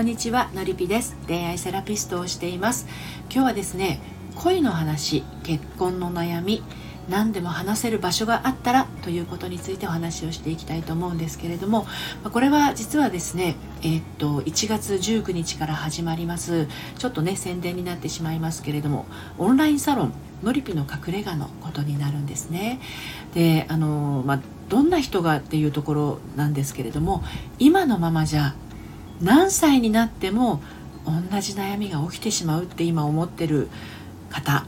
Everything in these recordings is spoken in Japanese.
こんにちはのりぴです。恋愛セラピストをしています。今日はですね恋の話結婚の悩み何でも話せる場所があったらということについてお話をしていきたいと思うんですけれどもこれは実はですねえー、っと1月19日から始まります。ちょっとね宣伝になってしまいますけれどもオンラインサロンのりぴの隠れ家のことになるんですね。であのまあどんな人がっていうところなんですけれども今のままじゃ何歳になっても同じ悩みが起きてしまうって今思ってる方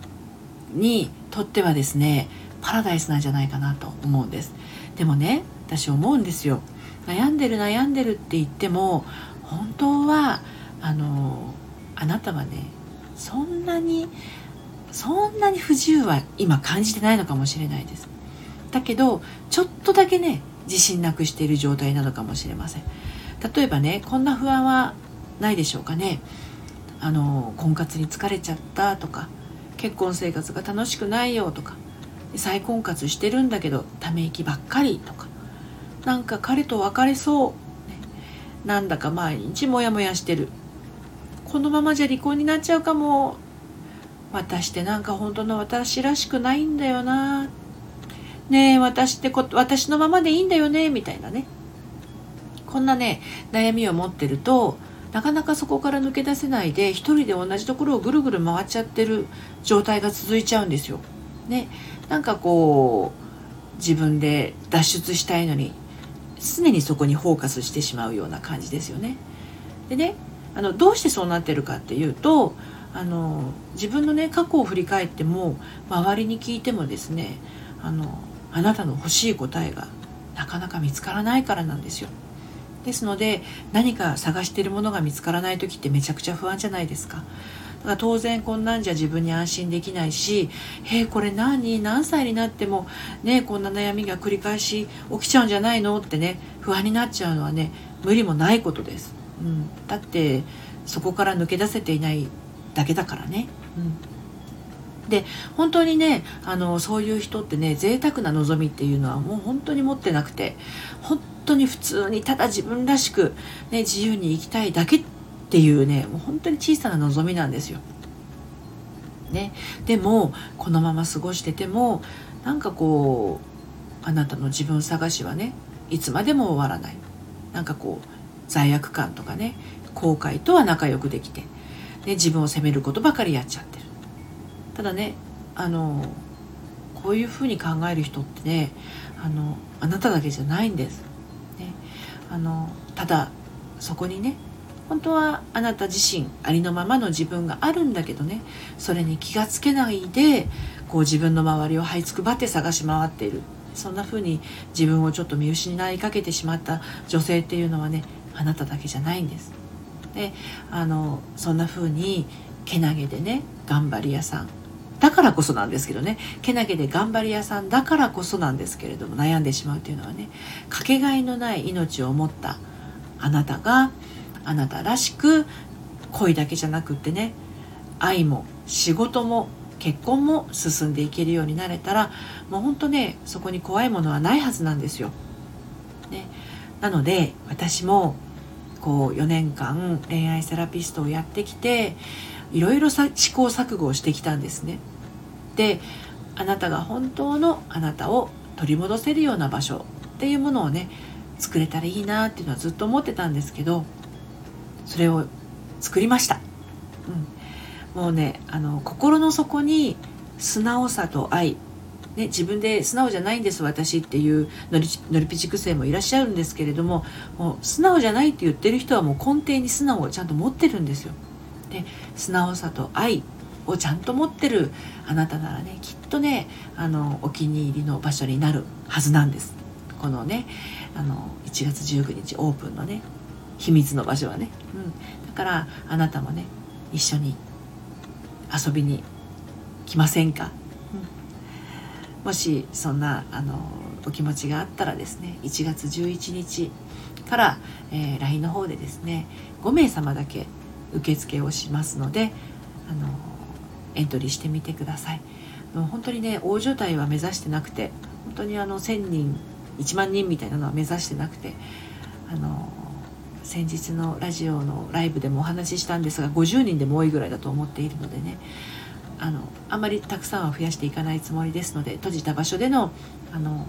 にとってはですねパラダイスなんじゃないかなと思うんです。でもね私思うんですよ。悩んでる悩んでるって言っても本当はあのあなたはねそんなにそんなに不自由は今感じてないのかもしれないです。だけどちょっとだけね自信なくしている状態なのかもしれません。例えばねこんな不安はないでしょうかね。あの婚活に疲れちゃったとか結婚生活が楽しくないよとか再婚活してるんだけどため息ばっかりとかなんか彼と別れそう、ね、なんだか毎日モヤモヤしてる。このままじゃ離婚になっちゃうかも。私ってなんか本当の私らしくないんだよな。ねえ私ってこ私のままでいいんだよね。みたいなね。こんなね悩みを持ってるとなかなかそこから抜け出せないで一人で同じところをぐるぐる回っちゃってる状態が続いちゃうんですよ。ね、なんかこう自分で脱出したいのに常にそこにフォーカスしてしまうような感じですよね。でねあのどうしてそうなってるかっていうとあの自分のね過去を振り返っても周りに聞いてもですねあのあなたの欲しい答えがなかなか見つからないからなんですよ。ですので何か探しているものが見つからない時ってめちゃくちゃ不安じゃないですか。だから当然こんなんじゃ自分に安心できないし「へえこれ何何歳になってもねこんな悩みが繰り返し起きちゃうんじゃないの?」ってね不安になっちゃうのはね無理もないことです。うん、だってそこから抜け出せていないだけだからね。うんで本当にねあのそういう人ってね贅沢な望みっていうのはもう本当に持ってなくて本当に普通にただ自分らしく、ね、自由に生きたいだけっていうねもう本当に小さな望みなんですよ。ね、でもこのまま過ごしててもなんかこうあなたの自分探しはねいつまでも終わらない。なんかこう罪悪感とかね後悔とは仲良くできて、ね、自分を責めることばかりやっちゃって。るただねあのこういうふうに考える人ってねあのあなただけじゃないんです。ね。あのただそこにね本当はあなた自身ありのままの自分があるんだけどねそれに気がつけないでこう自分の周りを這いつくばって探し回っている。そんな風に自分をちょっと見失いかけてしまった女性っていうのはねあなただけじゃないんです。であのそんな風にけなげでね頑張り屋さんだからこそなんですけどねけなげで頑張り屋さんだからこそなんですけれども悩んでしまうというのはねかけがえのない命を持ったあなたがあなたらしく恋だけじゃなくってね愛も仕事も結婚も進んでいけるようになれたらもうほんとねそこに怖いものはないはずなんですよ。ね、なので私もこう4年間恋愛セラピストをやってきていろいろ試行錯誤をしてきたんですね。であなたが本当のあなたを取り戻せるような場所っていうものをね作れたらいいなっていうのはずっと思ってたんですけどそれを作りました、うん、もうねあの心の底に素直さと愛ね、自分で素直じゃないんです私っていうのりのりぴち生もいらっしゃるんですけれどももう素直じゃないって言ってる人はもう根底に素直をちゃんと持ってるんですよ。で素直さと愛をちゃんと持ってるあなたならねきっとねあのお気に入りの場所になるはずなんです。このねあの1月19日オープンのね秘密の場所はね、うん、だからあなたもね一緒に遊びに来ませんか、うん、もしそんなあのお気持ちがあったらですね1月11日から、えー、LINE の方でですね5名様だけ受付をしますのであのエントリーしてみてください。本当にね大所帯は目指してなくて本当にあの1,000人1万人みたいなのは目指してなくてあの先日のラジオのライブでもお話ししたんですが50人でも多いぐらいだと思っているのでねあのあまりたくさんは増やしていかないつもりですので閉じた場所でのあの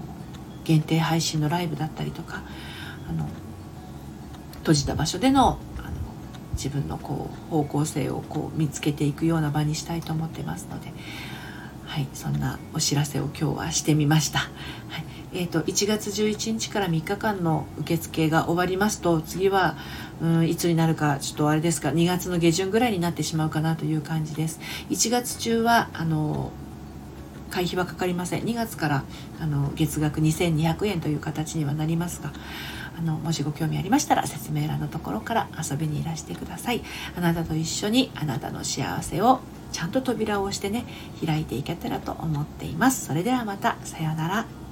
限定配信のライブだったりとかあの閉じた場所での自分のこう方向性をこう見つけていくような場にしたいと思ってますので、はい、そんなお知らせを今日はしてみました。はいえーと、1月11日から3日間の受付が終わりますと次はうんいつになるかちょっとあれですか2月の下旬ぐらいになってしまうかなという感じです1月中はあの会費はかかりません。2月からあの月額2200円という形にはなりますがあのもしご興味ありましたら説明欄のところから遊びにいらしてください。あなたと一緒にあなたの幸せをちゃんと扉を押してね開いていけたらと思っています。それではまたさようなら。